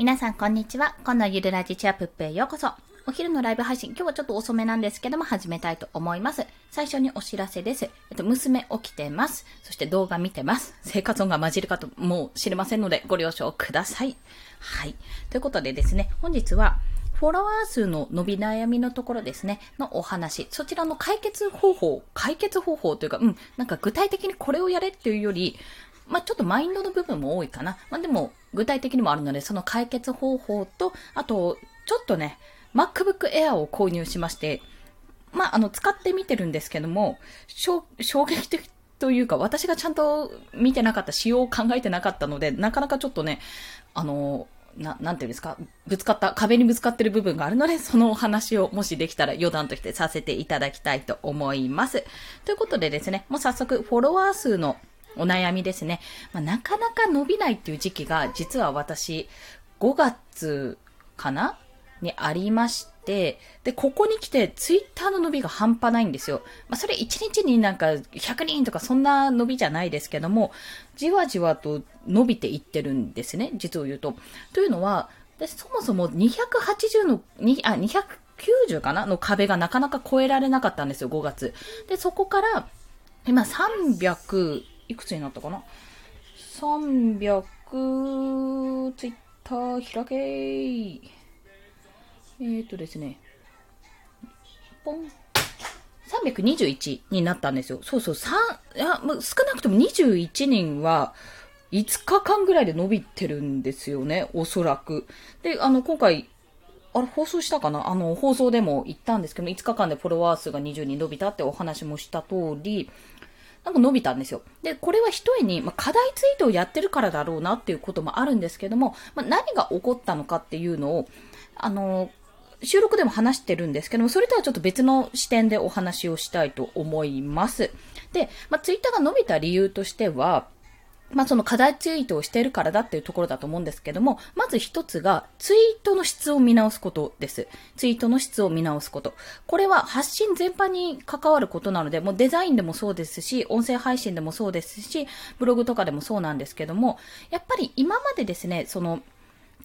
皆さん、こんにちは。このゆるラジチアップへようこそ。お昼のライブ配信、今日はちょっと遅めなんですけども、始めたいと思います。最初にお知らせです。えっと、娘起きてます。そして動画見てます。生活音が混じるかともう知れませんので、ご了承ください。はい。ということでですね、本日は、フォロワー数の伸び悩みのところですね、のお話。そちらの解決方法、解決方法というか、うん、なんか具体的にこれをやれっていうより、まあ、ちょっとマインドの部分も多いかな。まあ、でも、具体的にもあるので、その解決方法と、あと、ちょっとね、MacBook Air を購入しまして、まあ、あの、使ってみてるんですけども、衝撃的というか、私がちゃんと見てなかった、仕様を考えてなかったので、なかなかちょっとね、あの、な、なんていうんですか、ぶつかった、壁にぶつかってる部分があるので、そのお話をもしできたら余談としてさせていただきたいと思います。ということでですね、もう早速、フォロワー数のお悩みですね。まあ、なかなか伸びないっていう時期が、実は私、5月かな？にありまして、で、ここに来て、ツイッターの伸びが半端ないんですよ。まあ、それ1日になんか100人とかそんな伸びじゃないですけども、じわじわと伸びていってるんですね、実を言うと。というのは、私そもそも280の、あ、290かな？の壁がなかなか超えられなかったんですよ、5月。で、そこから、今300、いくつになったかな ?300、ツイッター開けー。えーとですね、ポン。321になったんですよ。そうそう、3、いや、少なくとも21人は、5日間ぐらいで伸びてるんですよね、おそらく。で、あの、今回、あれ、放送したかな？あの、放送でも言ったんですけど、5日間でフォロワー数が20人伸びたってお話もした通り、なんか伸びたんですよ。で、これは一重に、まあ、課題ツイートをやってるからだろうなっていうこともあるんですけども、まあ、何が起こったのかっていうのを、あの、収録でも話してるんですけども、それとはちょっと別の視点でお話をしたいと思います。で、まあ、ツイッターが伸びた理由としては、まあその課題ツイートをしてるからだっていうところだと思うんですけども、まず一つがツイートの質を見直すことです。ツイートの質を見直すこと。これは発信全般に関わることなので、もうデザインでもそうですし、音声配信でもそうですし、ブログとかでもそうなんですけども、やっぱり今までですね、その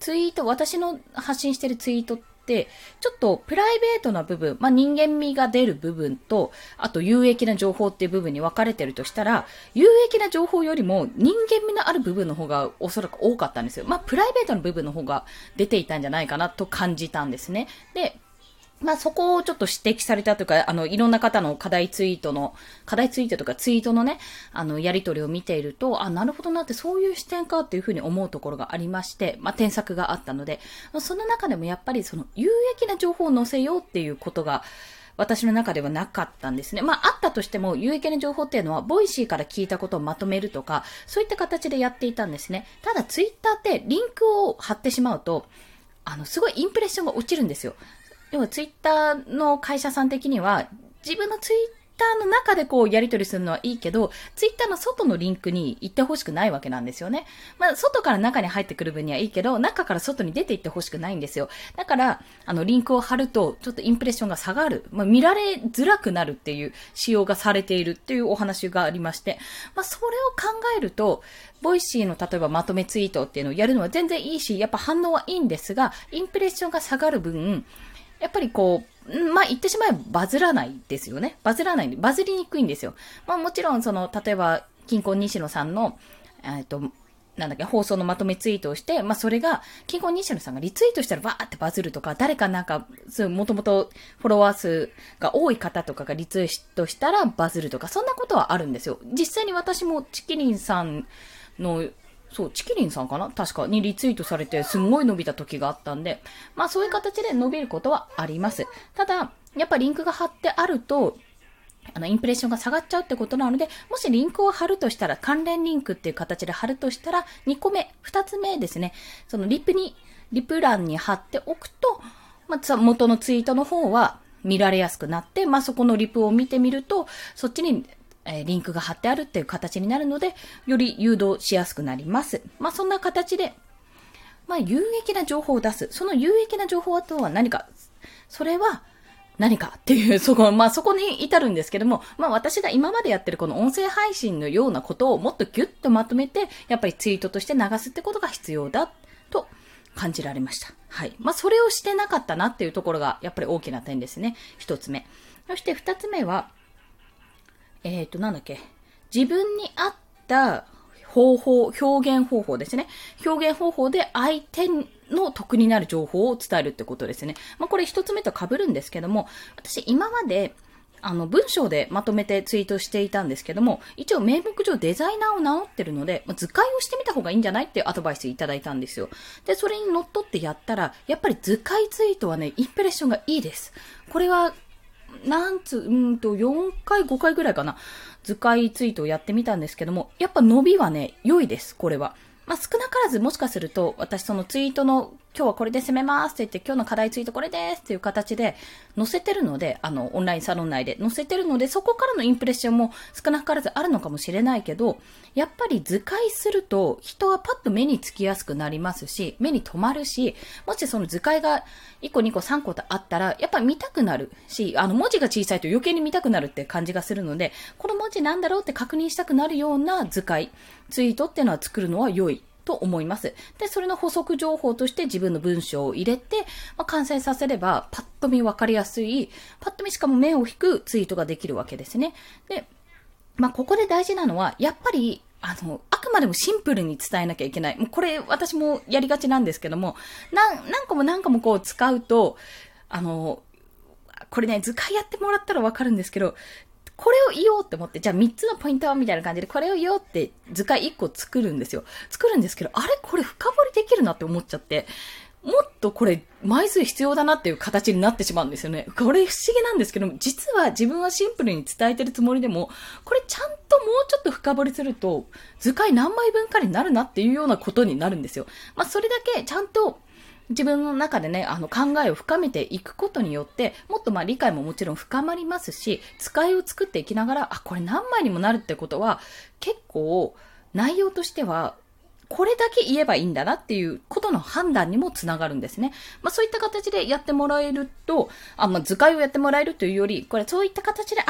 ツイート、私の発信してるツイートって、ちょっとプライベートな部分、まあ、人間味が出る部分と、あと有益な情報っていう部分に分かれてるとしたら、有益な情報よりも人間味のある部分の方がおそらく多かったんですよ。まあ、プライベートの部分の方が出ていたんじゃないかなと感じたんですね。で、まあそこをちょっと指摘されたというか、あの、いろんな方の課題ツイートの、課題ツイートとかツイートのね、あの、やりとりを見ていると、あ、なるほどなってそういう視点かっていうふうに思うところがありまして、まあ添削があったので、その中でもやっぱりその有益な情報を載せようっていうことが、私の中ではなかったんですね。まあ、あったとしても、有益な情報っていうのは、ボイシーから聞いたことをまとめるとか、そういった形でやっていたんですね。ただ、ツイッターってリンクを貼ってしまうと、あの、すごいインプレッションが落ちるんですよ。でもツイッターの会社さん的には、自分のツイッターの中でこうやり取りするのはいいけど、ツイッターの外のリンクに行ってほしくないわけなんですよね。まあ、外から中に入ってくる分にはいいけど、中から外に出て行ってほしくないんですよ。だから、あの、リンクを貼ると、ちょっとインプレッションが下がる。まあ、見られづらくなるっていう仕様がされているっていうお話がありまして、まあ、それを考えると、ボイシーの例えばまとめツイートっていうのをやるのは全然いいし、やっぱ反応はいいんですが、インプレッションが下がる分、やっぱりこう、まあ、言ってしまえばバズらないですよね。バズらない。バズりにくいんですよ。まあ、もちろん、その、例えば、キンコン西野さんの、えっと、なんだっけ、放送のまとめツイートをして、まあ、それが、金婚西野さんがリツイートしたらバーってバズるとか、誰かなんか、そう、もともとフォロワー数が多い方とかがリツイートしたらバズるとか、そんなことはあるんですよ。実際に私もチキリンさんのそう、チキリンさんかな？確かにリツイートされてすんごい伸びた時があったんで、まあそういう形で伸びることはあります。ただ、やっぱリンクが貼ってあると、あの、インプレッションが下がっちゃうってことなので、もしリンクを貼るとしたら、関連リンクっていう形で貼るとしたら、2個目、2つ目ですね。そのリプに、リプ欄に貼っておくと、まあ、元のツイートの方は見られやすくなって、まあ、そこのリプを見てみると、そっちにえリンクが貼ってあるっていう形になるので、より誘導しやすくなります。まあ、そんな形で、まあ、有益な情報を出す。その有益な情報はとは何か。それは、何かっていう、そこ、まあそこに至るんですけども、まあ私が今までやってるこの音声配信のようなことをもっとギュッとまとめて、やっぱりツイートとして流すってことが必要だと感じられました。はい。まあ、それをしてなかったなっていうところが、やっぱり大きな点ですね。一つ目。そして二つ目は、えっ、ー、と、なんだっけ？自分に合った方法、表現方法ですね。表現方法で相手の得になる情報を伝えるってことですね。まあ、これ一つ目と被るんですけども、私今まで、あの、文章でまとめてツイートしていたんですけども、一応名目上デザイナーを名乗ってるので、ま、図解をしてみた方がいいんじゃないっていうアドバイスいただいたんですよ。で、それに乗っ取ってやったら、やっぱり図解ツイートはね、インプレッションがいいです。これは、なんつ、うんと、4回、5回ぐらいかな。図解ツイートをやってみたんですけども、やっぱ伸びはね、良いです、これは。まあ、少なからずもしかすると、私そのツイートの今日はこれで攻めますって言って、今日の課題ツイートこれですっていう形で載せてるので、あの、オンラインサロン内で。載せてるので、そこからのインプレッションも少なからずあるのかもしれないけど、やっぱり図解すると人はパッと目につきやすくなりますし、目に留まるし、もしその図解が1個2個3個とあったら、やっぱり見たくなるし、あの、文字が小さいと余計に見たくなるって感じがするので、この文字なんだろうって確認したくなるような図解、ツイートっていうのは作るのは良い。と思います。で、それの補足情報として自分の文章を入れて、まあ、完成させれば、パッと見わかりやすい、パッと見しかも目を引くツイートができるわけですね。で、まあ、ここで大事なのは、やっぱり、あの、あくまでもシンプルに伝えなきゃいけない。もうこれ、私もやりがちなんですけども、何、何個も何個もこう使うと、あの、これね、図解やってもらったらわかるんですけど、これを言おうって思って、じゃあ3つのポイントみたいな感じで、これを言おうって図解1個作るんですよ。作るんですけど、あれこれ深掘りできるなって思っちゃって、もっとこれ枚数必要だなっていう形になってしまうんですよね。これ不思議なんですけど、実は自分はシンプルに伝えてるつもりでも、これちゃんともうちょっと深掘りすると、図解何枚分かになるなっていうようなことになるんですよ。まあそれだけちゃんと自分の中でね、あの考えを深めていくことによって、もっとまあ理解ももちろん深まりますし、使いを作っていきながら、あ、これ何枚にもなるってことは、結構内容としては、これだけ言えばいいんだなっていうことの判断にもつながるんですね。まあそういった形でやってもらえると、あ、まあ図解をやってもらえるというより、これそういった形で、あ、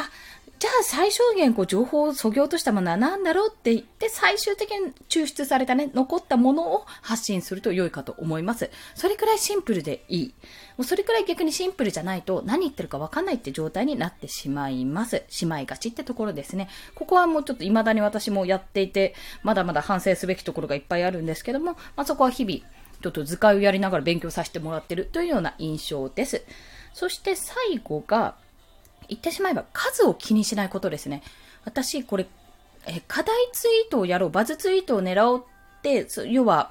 じゃあ最小限こう情報をそぎ落としたものは何だろうって言って、最終的に抽出されたね、残ったものを発信すると良いかと思います。それくらいシンプルでいい。もうそれくらい逆にシンプルじゃないと何言ってるかわかんないって状態になってしまいます。しまいがちってところですね。ここはもうちょっと未だに私もやっていて、まだまだ反省すべきところがいっぱいあるんですけども、まあ、そこは日々、ちょっと図解をやりながら勉強させてもらってるというような印象です。そして最後が、言ってしまえば数を気にしないことですね。私、これ、え、課題ツイートをやろう、バズツイートを狙おうって、要は、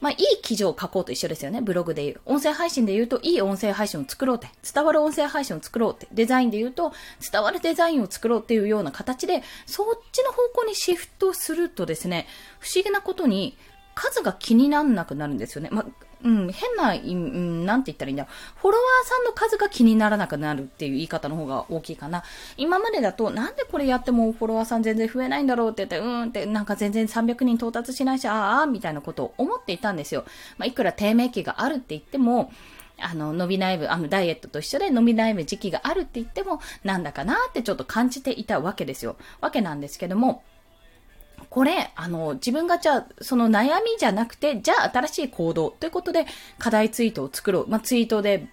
まあ、いい記事を書こうと一緒ですよね。ブログで言う。音声配信で言うと、いい音声配信を作ろうって。伝わる音声配信を作ろうって。デザインで言うと、伝わるデザインを作ろうっていうような形で、そっちの方向にシフトするとですね、不思議なことに、数が気になんなくなるんですよね。まあ、うん、変な、うん、なんて言ったらいいんだフォロワーさんの数が気にならなくなるっていう言い方の方が大きいかな。今までだと、なんでこれやってもフォロワーさん全然増えないんだろうって言って、うんって、なんか全然300人到達しないし、ああ、みたいなことを思っていたんですよ。まあ、いくら低迷期があるって言っても、あの、伸び悩む、あの、ダイエットと一緒で伸び悩む時期があるって言っても、なんだかなってちょっと感じていたわけですよ。わけなんですけども、これ、あの、自分がじゃあ、その悩みじゃなくて、じゃあ新しい行動ということで、課題ツイートを作ろう。まあ、ツイートで、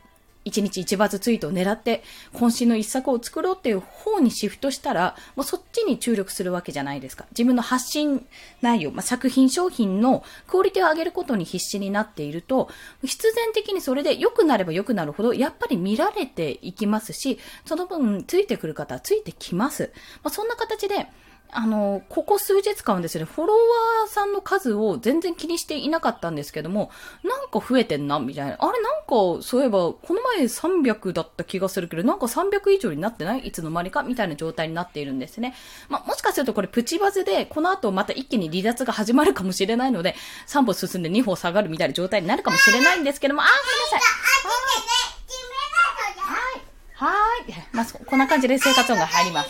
一日一バズツイートを狙って、渾身の一作を作ろうっていう方にシフトしたら、もうそっちに注力するわけじゃないですか。自分の発信内容、まあ、作品商品のクオリティを上げることに必死になっていると、必然的にそれで良くなれば良くなるほど、やっぱり見られていきますし、その分、ついてくる方はついてきます。まあ、そんな形で、あの、ここ数日間ですね、フォロワーさんの数を全然気にしていなかったんですけども、なんか増えてんな、みたいな。あれなんか、そういえば、この前300だった気がするけど、なんか300以上になってない？いつの間にか？みたいな状態になっているんですね。まあ、もしかするとこれプチバズで、この後また一気に離脱が始まるかもしれないので、3歩進んで2歩下がるみたいな状態になるかもしれないんですけども、あ、ごめんなさい。はい。はい。まあ、こんな感じで生活音が入ります。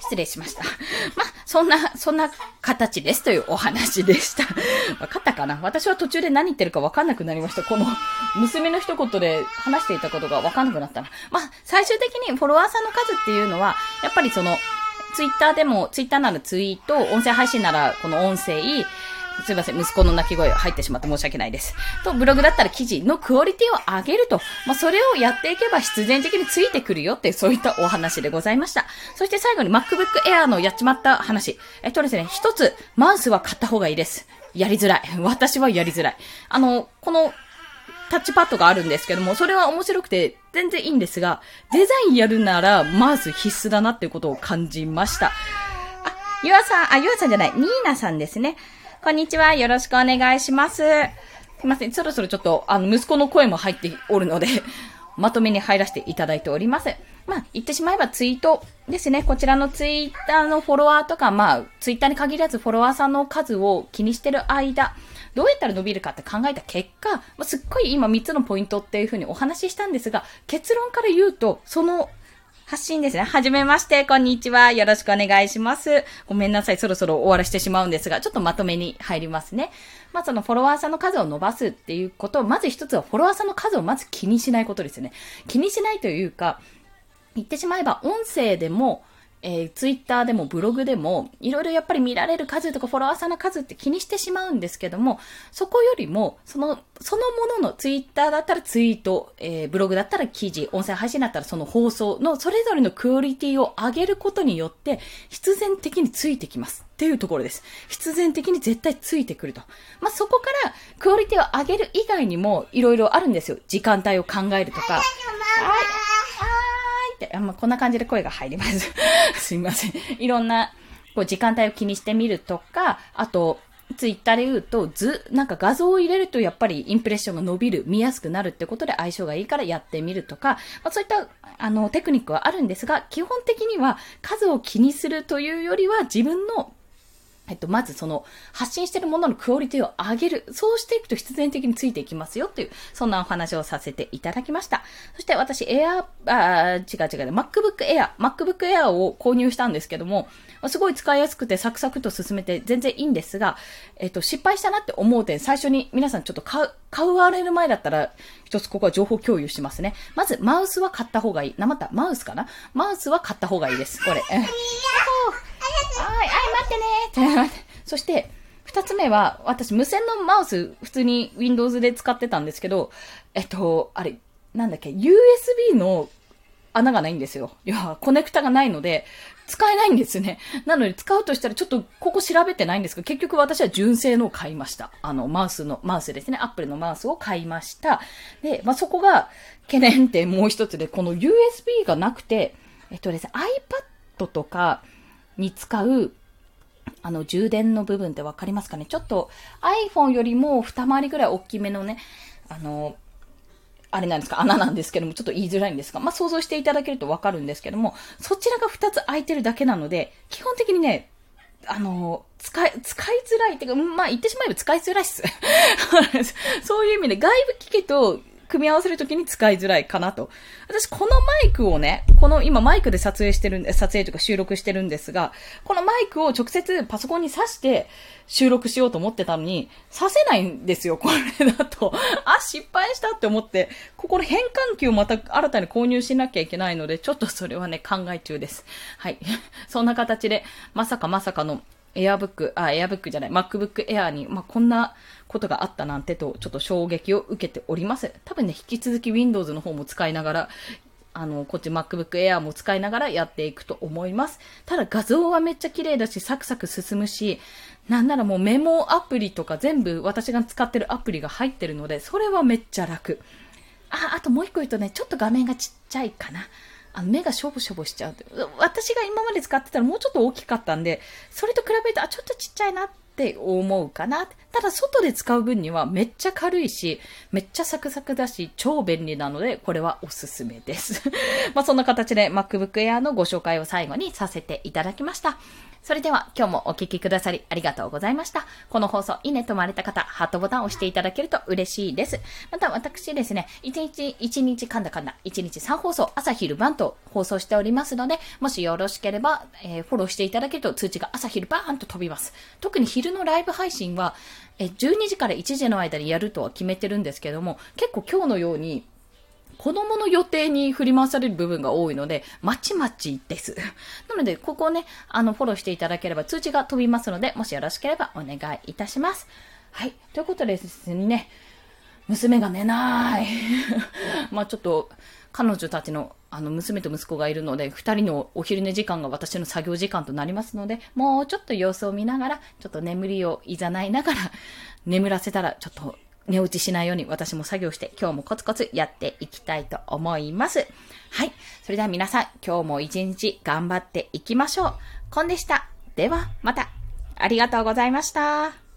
失礼しました。まあ、そんな、そんな形ですというお話でした。わかったかな？私は途中で何言ってるかわかんなくなりました。この娘の一言で話していたことがわかんなくなったな。まあ、最終的にフォロワーさんの数っていうのは、やっぱりその、ツイッターでも、ツイッターならツイート、音声配信ならこの音声、すいません、息子の泣き声入ってしまって申し訳ないです。と、ブログだったら記事のクオリティを上げると。まあ、それをやっていけば必然的についてくるよって、そういったお話でございました。そして最後に MacBook Air のやっちまった話。えっとですね、一つ、マウスは買った方がいいです。やりづらい。私はやりづらい。あの、この、タッチパッドがあるんですけども、それは面白くて全然いいんですが、デザインやるならマウス必須だなっていうことを感じました。あ、ゆあさん、あ、ゆあさんじゃない、ニーナさんですね。こんにちは。よろしくお願いします。すいません。そろそろちょっと、あの、息子の声も入っておるので まとめに入らせていただいております。まあ、言ってしまえばツイートですね。こちらのツイッターのフォロワーとか、まあ、ツイッターに限らずフォロワーさんの数を気にしてる間、どうやったら伸びるかって考えた結果、まあ、すっごい今3つのポイントっていうふうにお話ししたんですが、結論から言うと、その発信ですね。はじめまして、こんにちは。よろしくお願いします。ごめんなさい。そろそろ終わらしてしまうんですが、ちょっとまとめに入りますね。まあ、そのフォロワーさんの数を伸ばすっていうこと、まず一つはフォロワーさんの数をまず気にしないことですね。気にしないというか、言ってしまえば音声でも、えー、ツイッターでもブログでも、いろいろやっぱり見られる数とかフォロワーさんの数って気にしてしまうんですけども、そこよりも、その、そのもののツイッターだったらツイート、えー、ブログだったら記事、音声配信だったらその放送のそれぞれのクオリティを上げることによって、必然的についてきます。っていうところです。必然的に絶対ついてくると。まあ、そこからクオリティを上げる以外にもいろいろあるんですよ。時間帯を考えるとか。って、あまあ、こんな感じで声が入ります。すいません。いろんな、こう、時間帯を気にしてみるとか、あと、ツイッターで言うと、図、なんか画像を入れるとやっぱりインプレッションが伸びる、見やすくなるってことで相性がいいからやってみるとか、まあ、そういった、あの、テクニックはあるんですが、基本的には数を気にするというよりは自分のえっと、まずその、発信してるもののクオリティを上げる。そうしていくと必然的についていきますよっていう、そんなお話をさせていただきました。そして私、Air、あ違う違う、MacBook Air、MacBook Air を購入したんですけども、すごい使いやすくてサクサクと進めて全然いいんですが、えっと、失敗したなって思う点、最初に皆さんちょっと買う、買われる前だったら、一つここは情報共有しますね。まず、マウスは買った方がいい。な、また、マウスかな？マウスは買った方がいいです。これ。はい、待ってねって。そして、二つ目は、私、無線のマウス、普通に Windows で使ってたんですけど、えっと、あれ、なんだっけ、USB の穴がないんですよ。いや、コネクタがないので、使えないんですね。なので、使うとしたら、ちょっと、ここ調べてないんですけど、結局私は純正のを買いました。あの、マウスの、マウスですね。Apple のマウスを買いました。で、まあ、そこが、懸念点もう一つで、この USB がなくて、えっとですね、iPad とか、に使う、あの、充電の部分ってわかりますかね？ちょっと iPhone よりも二回りぐらい大きめのね、あの、あれなんですか、穴なんですけども、ちょっと言いづらいんですが、まあ、想像していただけるとわかるんですけども、そちらが2つ空いてるだけなので、基本的にね、あの、使い、使いづらいっていうか、まあ、言ってしまえば使いづらいっす。そういう意味で、外部機器と組み合わせるときに使いづらいかなと。私、このマイクをね、この今マイクで撮影してるんで、撮影とか収録してるんですが、このマイクを直接パソコンに挿して収録しようと思ってたのに、挿せないんですよ、これだと。あ、失敗したって思って、ここの変換器をまた新たに購入しなきゃいけないので、ちょっとそれはね、考え中です。はい。そんな形で、まさかまさかのエアブック、あ、エアブックじゃない、MacBook Air に、まあ、こんなことがあったなんてと、ちょっと衝撃を受けております。多分ね、引き続き Windows の方も使いながら、あの、こっち MacBook Air も使いながらやっていくと思います。ただ画像はめっちゃ綺麗だし、サクサク進むし、なんならもうメモアプリとか全部私が使ってるアプリが入ってるので、それはめっちゃ楽。あ、あともう一個言うとね、ちょっと画面がちっちゃいかな。あの目がしょぼしょぼしちゃう。私が今まで使ってたらもうちょっと大きかったんで、それと比べると、あ、ちょっとちっちゃいなって思うかな。ただ、外で使う分にはめっちゃ軽いし、めっちゃサクサクだし、超便利なので、これはおすすめです。まあ、そんな形で MacBook Air のご紹介を最後にさせていただきました。それでは今日もお聞きくださりありがとうございました。この放送、いいねとまれた方、ハートボタンを押していただけると嬉しいです。また私ですね、1日、1日かんだかんだ、1日3放送、朝昼晩と放送しておりますので、もしよろしければ、えー、フォローしていただけると通知が朝昼バーンと飛びます。特に昼のライブ配信は、え12時から1時の間にやるとは決めてるんですけども、結構今日のように、子供の予定に振り回される部分が多いので、まちまちです。なので、ここをね、あの、フォローしていただければ通知が飛びますので、もしよろしければお願いいたします。はい。ということでですね、娘が寝ない。まあちょっと、彼女たちの、あの、娘と息子がいるので、二人のお昼寝時間が私の作業時間となりますので、もうちょっと様子を見ながら、ちょっと眠りをいざないながら、眠らせたら、ちょっと寝落ちしないように私も作業して今日もコツコツやっていきたいと思います。はい。それでは皆さん、今日も一日頑張っていきましょう。コンでした。では、また。ありがとうございました。